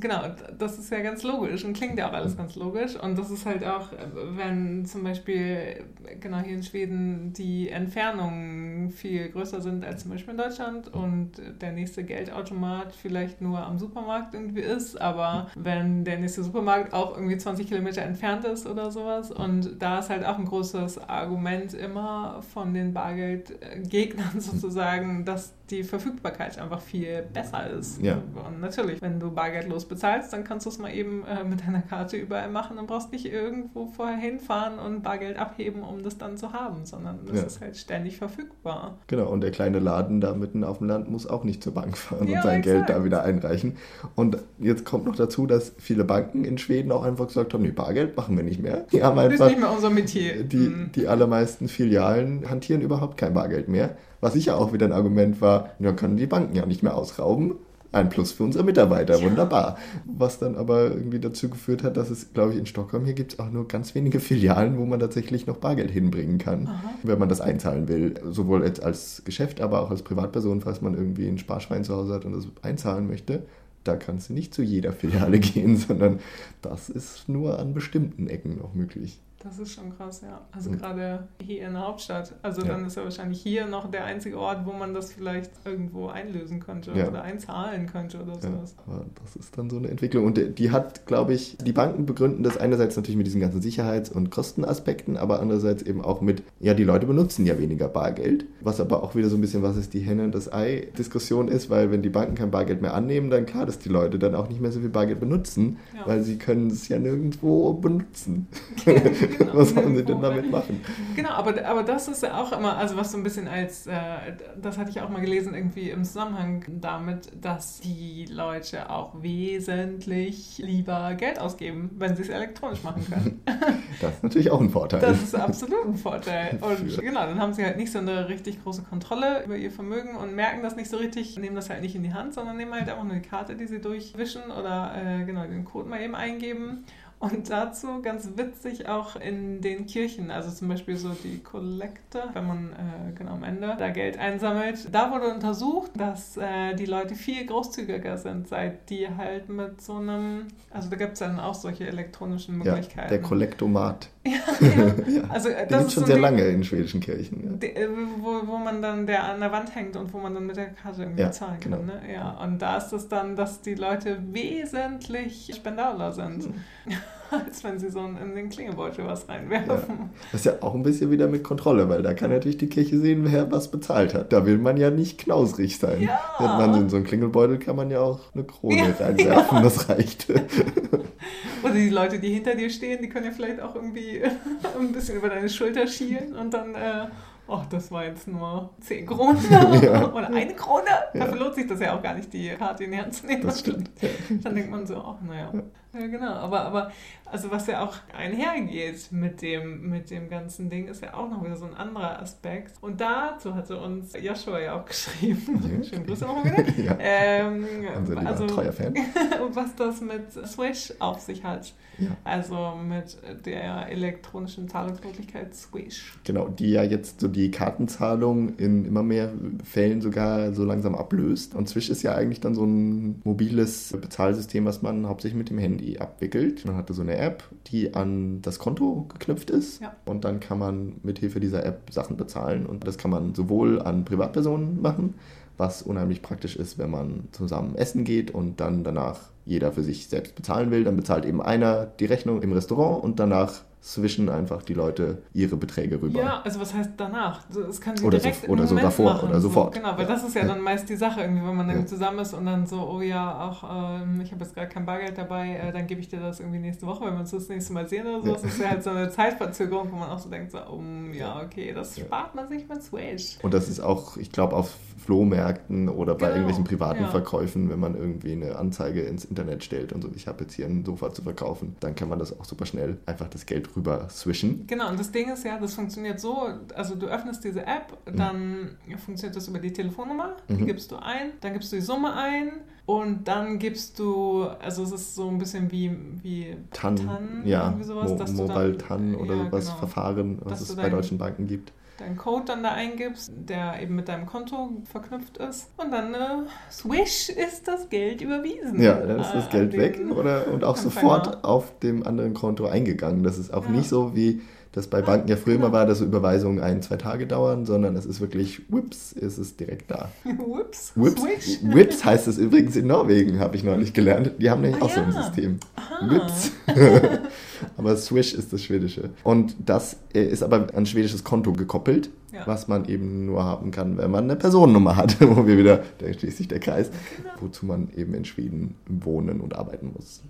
Genau, das ist ja ganz logisch und klingt ja auch alles ganz logisch. Und das ist halt auch, wenn zum Beispiel, genau hier in Schweden, die Entfernungen viel größer sind als zum Beispiel in Deutschland und der nächste Geldautomat vielleicht nur am Supermarkt irgendwie ist, aber wenn der nächste Supermarkt auch irgendwie 20 Kilometer entfernt ist oder sowas. Und da ist halt auch ein großes Argument immer von den Bargeldgegnern sozusagen, dass die Verfügbarkeit einfach viel besser ist. Ja. Und natürlich, wenn du bargeldlos bezahlst, dann kannst du es mal eben äh, mit deiner Karte überall machen und brauchst nicht irgendwo vorher hinfahren und Bargeld abheben, um das dann zu haben, sondern es ja. ist halt ständig verfügbar. Genau, und der kleine Laden da mitten auf dem Land muss auch nicht zur Bank fahren ja, und sein exakt. Geld da wieder einreichen. Und jetzt kommt noch dazu, dass viele Banken in Schweden auch einfach gesagt haben, nee, Bargeld machen wir nicht mehr. Die haben einfach, das ist nicht mehr unser Metier. Die, mhm. die allermeisten Filialen hantieren überhaupt kein Bargeld mehr. Was sicher auch wieder ein Argument war, dann können die Banken ja nicht mehr ausrauben. Ein Plus für unsere Mitarbeiter, ja. wunderbar. Was dann aber irgendwie dazu geführt hat, dass es, glaube ich, in Stockholm hier gibt es auch nur ganz wenige Filialen, wo man tatsächlich noch Bargeld hinbringen kann, Aha. wenn man das einzahlen will. Sowohl jetzt als Geschäft, aber auch als Privatperson, falls man irgendwie ein Sparschwein zu Hause hat und das einzahlen möchte. Da kannst du nicht zu jeder Filiale gehen, sondern das ist nur an bestimmten Ecken noch möglich. Das ist schon krass, ja. Also mhm. gerade hier in der Hauptstadt. Also ja. dann ist ja wahrscheinlich hier noch der einzige Ort, wo man das vielleicht irgendwo einlösen könnte ja. oder einzahlen könnte oder sowas. Ja, aber das ist dann so eine Entwicklung. Und die hat, glaube ich, die Banken begründen das einerseits natürlich mit diesen ganzen Sicherheits- und Kostenaspekten, aber andererseits eben auch mit, ja, die Leute benutzen ja weniger Bargeld. Was aber auch wieder so ein bisschen, was ist die Henne und das Ei-Diskussion ist, weil wenn die Banken kein Bargeld mehr annehmen, dann klar, dass die Leute dann auch nicht mehr so viel Bargeld benutzen, weil sie können es ja nirgendwo benutzen. Genau. was sollen sie denn damit machen? Genau, aber, aber das ist ja auch immer, also was so ein bisschen als, äh, das hatte ich auch mal gelesen, irgendwie im Zusammenhang damit, dass die Leute auch wesentlich lieber Geld ausgeben, wenn sie es elektronisch machen können. das ist natürlich auch ein Vorteil. Das ist absolut ein Vorteil. Und genau, dann haben sie halt nicht so eine richtig große Kontrolle über ihr Vermögen und merken das nicht so richtig, nehmen das halt nicht in die Hand, sondern nehmen halt einfach nur die Karte, die sie durchwischen oder äh, genau den Code mal eben eingeben Und dazu ganz witzig auch in den Kirchen, also zum Beispiel so die Kollekte, wenn man äh, genau am Ende da Geld einsammelt. Da wurde untersucht, dass äh, die Leute viel großzügiger sind, seit die halt mit so einem, also da gibt es dann auch solche elektronischen Möglichkeiten. Ja, der Kollektomat. Ja, ja. Also, das ist schon so sehr lange in schwedischen Kirchen. Ja. Die, äh, wo, wo man dann, der an der Wand hängt und wo man dann mit der Karte irgendwie ja, zahlen kann. Genau. Ne? Ja, und da ist es dann, dass die Leute wesentlich spendaler sind. Hm. als wenn sie so in den Klingelbeutel was reinwerfen. Ja. Das ist ja auch ein bisschen wieder mit Kontrolle, weil da kann natürlich die Kirche sehen, wer was bezahlt hat. Da will man ja nicht knausrig sein. Ja. Wenn man in so einen Klingelbeutel kann man ja auch eine Krone ja, reinwerfen, ja. das reicht. Oder die Leute, die hinter dir stehen, die können ja vielleicht auch irgendwie ein bisschen über deine Schulter schielen und dann... Äh, ach, das war jetzt nur 10 Kronen ja. oder eine Krone. Ja. Dafür lohnt sich das ja auch gar nicht, die Karte in die Hand zu nehmen. Das stimmt. Dann denkt man so, ach, naja. Ja, genau. Aber, aber also was ja auch einhergeht mit dem, mit dem ganzen Ding, ist ja auch noch wieder so ein anderer Aspekt. Und dazu hatte uns Joshua ja auch geschrieben. Ja. Schönen Grüße nochmal wieder. ja. ähm, also, treuer Fan. was das mit Swish auf sich hat. Ja. Also mit der elektronischen Zahlungsmöglichkeit Swish. Genau, die ja jetzt so die Kartenzahlung in immer mehr Fällen sogar so langsam ablöst. Und Swish ist ja eigentlich dann so ein mobiles Bezahlsystem, was man hauptsächlich mit dem Handy abwickelt. Man hatte so eine App, die an das Konto geknüpft ist. Ja. Und dann kann man mit Hilfe dieser App Sachen bezahlen. Und das kann man sowohl an Privatpersonen machen, was unheimlich praktisch ist, wenn man zusammen essen geht und dann danach jeder für sich selbst bezahlen will. Dann bezahlt eben einer die Rechnung im Restaurant und danach zwischen einfach die Leute ihre Beträge rüber. Ja, also was heißt danach? Das kann sie oder direkt so, oder so davor machen. oder sofort. So, genau, weil das ist ja dann meist die Sache irgendwie, wenn man dann ja. zusammen ist und dann so, oh ja, auch ähm, ich habe jetzt gerade kein Bargeld dabei, äh, dann gebe ich dir das irgendwie nächste Woche, wenn wir uns das nächste Mal sehen oder so. Ja. Das ist ja halt so eine Zeitverzögerung, wo man auch so denkt, so, um, ja, okay, das spart man sich mit Switch. Und das ist auch, ich glaube, auf Flohmärkten oder bei genau. irgendwelchen privaten ja. Verkäufen, wenn man irgendwie eine Anzeige ins Internet stellt und so, ich habe jetzt hier ein Sofa zu verkaufen, dann kann man das auch super schnell einfach das Geld rüber switchen. Genau, und das Ding ist ja, das funktioniert so, also du öffnest diese App, mhm. dann mhm. funktioniert das über die Telefonnummer, die mhm. gibst du ein, dann gibst du die Summe ein und dann gibst du, also es ist so ein bisschen wie, wie TAN, TAN ja, irgendwie sowas, Mo Mobile TAN oder ja, was genau, Verfahren, was es bei deutschen Banken gibt deinen Code dann da eingibst, der eben mit deinem Konto verknüpft ist. Und dann äh, swish ist das Geld überwiesen. Ja, dann ist das Geld weg oder, und auch Empfänger. sofort auf dem anderen Konto eingegangen. Das ist auch ja. nicht so wie das bei Banken ja früher immer war, dass so Überweisungen ein, zwei Tage dauern, sondern es ist wirklich, whips, ist es direkt da. whips? Whips, whips heißt es übrigens in Norwegen, habe ich neulich gelernt. Die haben nämlich ah, auch ja. so ein System. Aha. Whips. aber Swish ist das Schwedische. Und das äh, ist aber an schwedisches Konto gekoppelt, ja. was man eben nur haben kann, wenn man eine Personennummer hat, wo wir wieder, da schließt sich der Kreis, genau. wozu man eben in Schweden wohnen und arbeiten muss.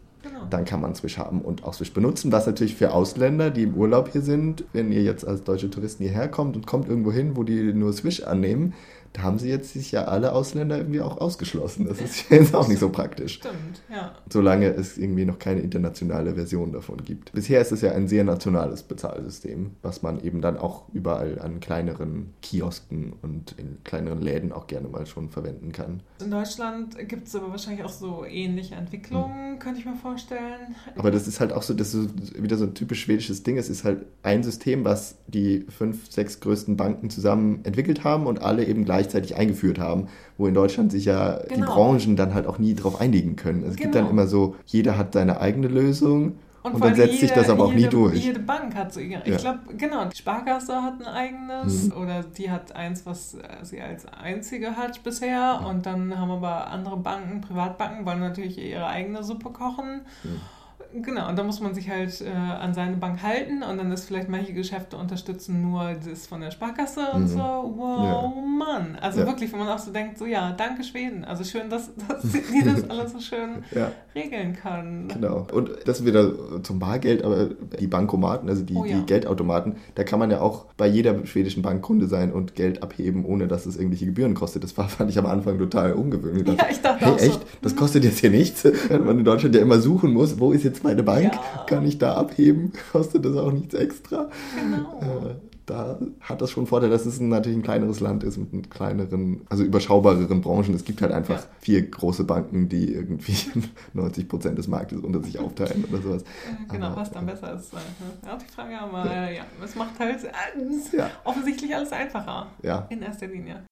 Dann kann man Swish haben und auch Swish benutzen, was natürlich für Ausländer, die im Urlaub hier sind, wenn ihr jetzt als deutsche Touristen hierher kommt und kommt irgendwo hin, wo die nur Swish annehmen, da haben sie jetzt sich ja alle Ausländer irgendwie auch ausgeschlossen. Das ist jetzt auch nicht so praktisch. Stimmt, ja. Solange es irgendwie noch keine internationale Version davon gibt. Bisher ist es ja ein sehr nationales Bezahlsystem, was man eben dann auch überall an kleineren Kiosken und in kleineren Läden auch gerne mal schon verwenden kann. In Deutschland gibt es aber wahrscheinlich auch so ähnliche Entwicklungen, hm. könnte ich mir vorstellen. Aber das ist halt auch so, das ist wieder so ein typisch schwedisches Ding. Es ist halt ein System, was die fünf, sechs größten Banken zusammen entwickelt haben und alle eben gleich gleichzeitig eingeführt haben, wo in Deutschland sich ja genau. die Branchen dann halt auch nie drauf einigen können. Es genau. gibt dann genau. immer so, jeder hat seine eigene Lösung und, und dann setzt jede, sich das aber auch jede, nie durch. Jede Bank hat so ihre. Ich glaube, genau, die Sparkasse hat ein eigenes mhm. oder die hat eins, was sie als einzige hat bisher. Mhm. Und dann haben aber andere Banken, Privatbanken, wollen natürlich ihre eigene Suppe kochen. Mhm. Genau, und da muss man sich halt äh, an seine Bank halten und dann ist vielleicht manche Geschäfte unterstützen nur das von der Sparkasse und mhm. so. Wow, ja. Mann. Also ja. wirklich, wenn man auch so denkt, so ja, danke Schweden. Also schön, dass, dass die das alles so schön ja. regeln kann. Genau. Und das wieder zum Bargeld, aber die Bankomaten, also die, oh, die Geldautomaten, da kann man ja auch bei jeder schwedischen Bank Kunde sein und Geld abheben, ohne dass es irgendwelche Gebühren kostet. Das war, fand ich am Anfang total ungewöhnlich. Ja, ich dachte hey, auch echt? So. Das kostet jetzt hier nichts, wenn man in Deutschland ja immer suchen muss, wo ist jetzt jetzt meine Bank, ja. kann ich da abheben, kostet das auch nichts extra. Genau. Äh, da hat das schon Vorteil, dass es natürlich ein kleineres Land ist mit kleineren, also überschaubareren Branchen. Es gibt halt einfach ja. vier große Banken, die irgendwie 90 Prozent des Marktes unter sich aufteilen oder sowas. Genau, aber, was dann besser ist. Ne? Ja, die Frage, aber ja, ja es macht halt ja. offensichtlich alles einfacher. Ja. In erster Linie.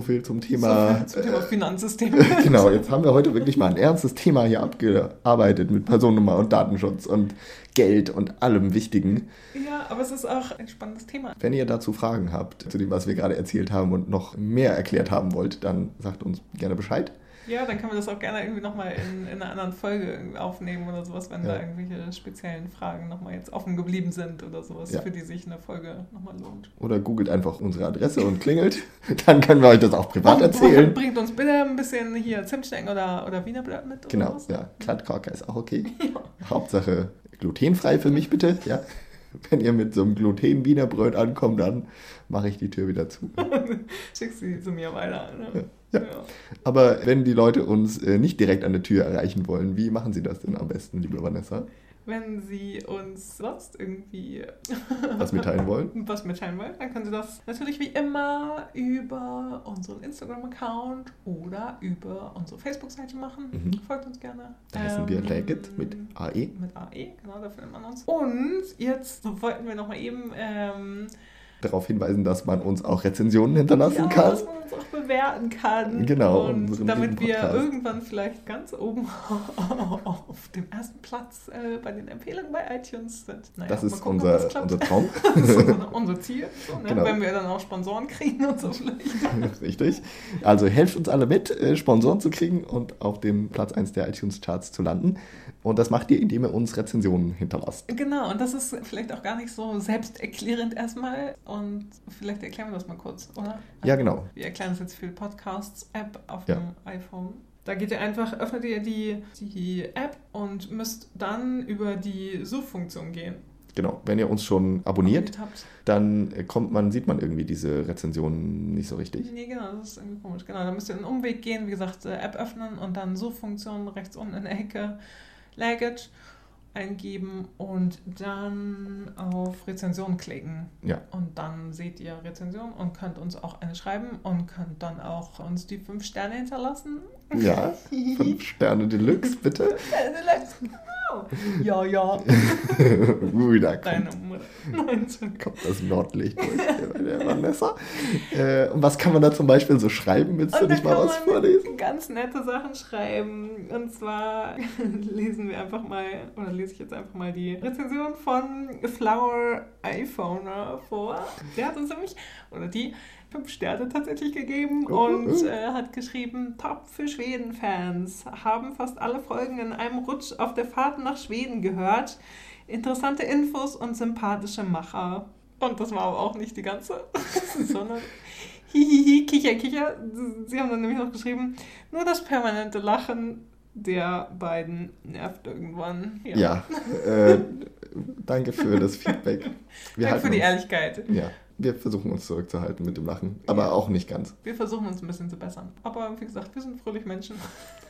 So viel zum Thema, so viel zum Thema äh, Finanzsystem. genau, jetzt haben wir heute wirklich mal ein ernstes Thema hier abgearbeitet mit Personennummer und Datenschutz und Geld und allem Wichtigen. Ja, aber es ist auch ein spannendes Thema. Wenn ihr dazu Fragen habt, zu dem, was wir gerade erzählt haben und noch mehr erklärt haben wollt, dann sagt uns gerne Bescheid. Ja, dann können wir das auch gerne irgendwie nochmal in, in einer anderen Folge aufnehmen oder sowas, wenn ja. da irgendwelche speziellen Fragen nochmal jetzt offen geblieben sind oder sowas, ja. für die sich eine Folge nochmal lohnt. Oder googelt einfach unsere Adresse und klingelt. dann können wir euch das auch privat erzählen. Bringt uns bitte ein bisschen hier Zimtstecken oder, oder Wiener Blatt mit. Genau, was? ja. Klattkrocker ist auch okay. Ja. Hauptsache glutenfrei für mich bitte, ja. Wenn ihr mit so einem Gluten-Wiener Brot ankommt, dann mache ich die Tür wieder zu. Schickst sie zu mir weiter. Ne? Ja. Ja. Aber wenn die Leute uns äh, nicht direkt an der Tür erreichen wollen, wie machen sie das denn am besten, liebe Vanessa? Wenn Sie uns sonst irgendwie was mitteilen wollen, was mitteilen wollen, dann können Sie das natürlich wie immer über unseren Instagram-Account oder über unsere Facebook-Seite machen. Mhm. Folgt uns gerne. Da heißen ähm, wir Legit mit AE. Mit AE, genau, da findet man uns. Und jetzt wollten wir nochmal eben ähm, darauf hinweisen, dass man uns auch Rezensionen hinterlassen ja, kann. Dass man uns auch bewerten kann. Genau. Und damit wir irgendwann vielleicht ganz oben auf dem ersten Platz äh, bei den Empfehlungen bei iTunes sind. Naja, das ist unser, das unser Traum. das ist unser, unser Ziel, so, ne? genau. wenn wir dann auch Sponsoren kriegen und so vielleicht. Richtig. Also helft uns alle mit, äh, Sponsoren zu kriegen und auf dem Platz 1 der iTunes-Charts zu landen. Und das macht ihr, indem ihr uns Rezensionen hinterlasst. Genau, und das ist vielleicht auch gar nicht so selbsterklärend erstmal. Und vielleicht erklären wir das mal kurz, oder? Ja, genau. Wir erklären es jetzt für Podcasts-App auf ja. dem iPhone. Da geht ihr einfach, öffnet ihr die, die App und müsst dann über die Suchfunktion gehen. Genau, wenn ihr uns schon abonniert, abonniert dann kommt man, sieht man irgendwie diese Rezensionen nicht so richtig. Nee, genau, das ist irgendwie komisch. Genau, da müsst ihr einen Umweg gehen, wie gesagt, äh, App öffnen und dann Suchfunktion rechts unten in der Ecke Luggage eingeben und dann auf Rezension klicken. Ja. Und dann seht ihr Rezension und könnt uns auch eine schreiben und könnt dann auch uns die fünf Sterne hinterlassen. Ja, fünf Sterne Deluxe, bitte. Fünf Sterne Deluxe. Ja, ja. Wieder kommt, Deine Mutter. kommt das Nordlicht durch der Vanessa. Äh, und was kann man da zum Beispiel so schreiben? Willst du nicht mal was vorlesen? Ganz nette Sachen schreiben. Und zwar lesen wir einfach mal, oder lese ich jetzt einfach mal die Rezension von Flower iPhone vor. Der hat uns nämlich, oder die, fünf Sterne tatsächlich gegeben oh, und äh, hat geschrieben, top für Schweden-Fans. Haben fast alle Folgen in einem Rutsch auf der Fahrt nach Schweden gehört. Interessante Infos und sympathische Macher. Und das war aber auch nicht die ganze, sondern hihihi, kicher, kicher. Sie haben dann nämlich noch geschrieben, nur das permanente Lachen der beiden nervt irgendwann. Ja, ja äh, danke für das Feedback. Wir danke für die uns, Ehrlichkeit. Ja wir versuchen uns zurückzuhalten mit dem Lachen, aber ja. auch nicht ganz. Wir versuchen uns ein bisschen zu bessern. Aber wie gesagt, wir sind fröhlich Menschen.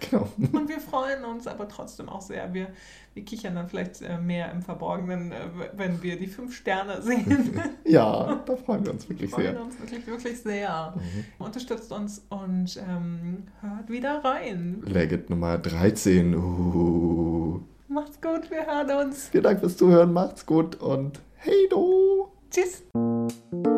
Genau. Und wir freuen uns aber trotzdem auch sehr. Wir, wir kichern dann vielleicht äh, mehr im Verborgenen, äh, wenn wir die fünf Sterne sehen. ja, da freuen wir uns wirklich sehr. Wir freuen uns wirklich, wirklich sehr. Mhm. Unterstützt uns und ähm, hört wieder rein. Legit Nummer 13. Uh. Macht's gut, wir hören uns. Vielen Dank fürs Zuhören, macht's gut und hey do. Tschüss. Thank you.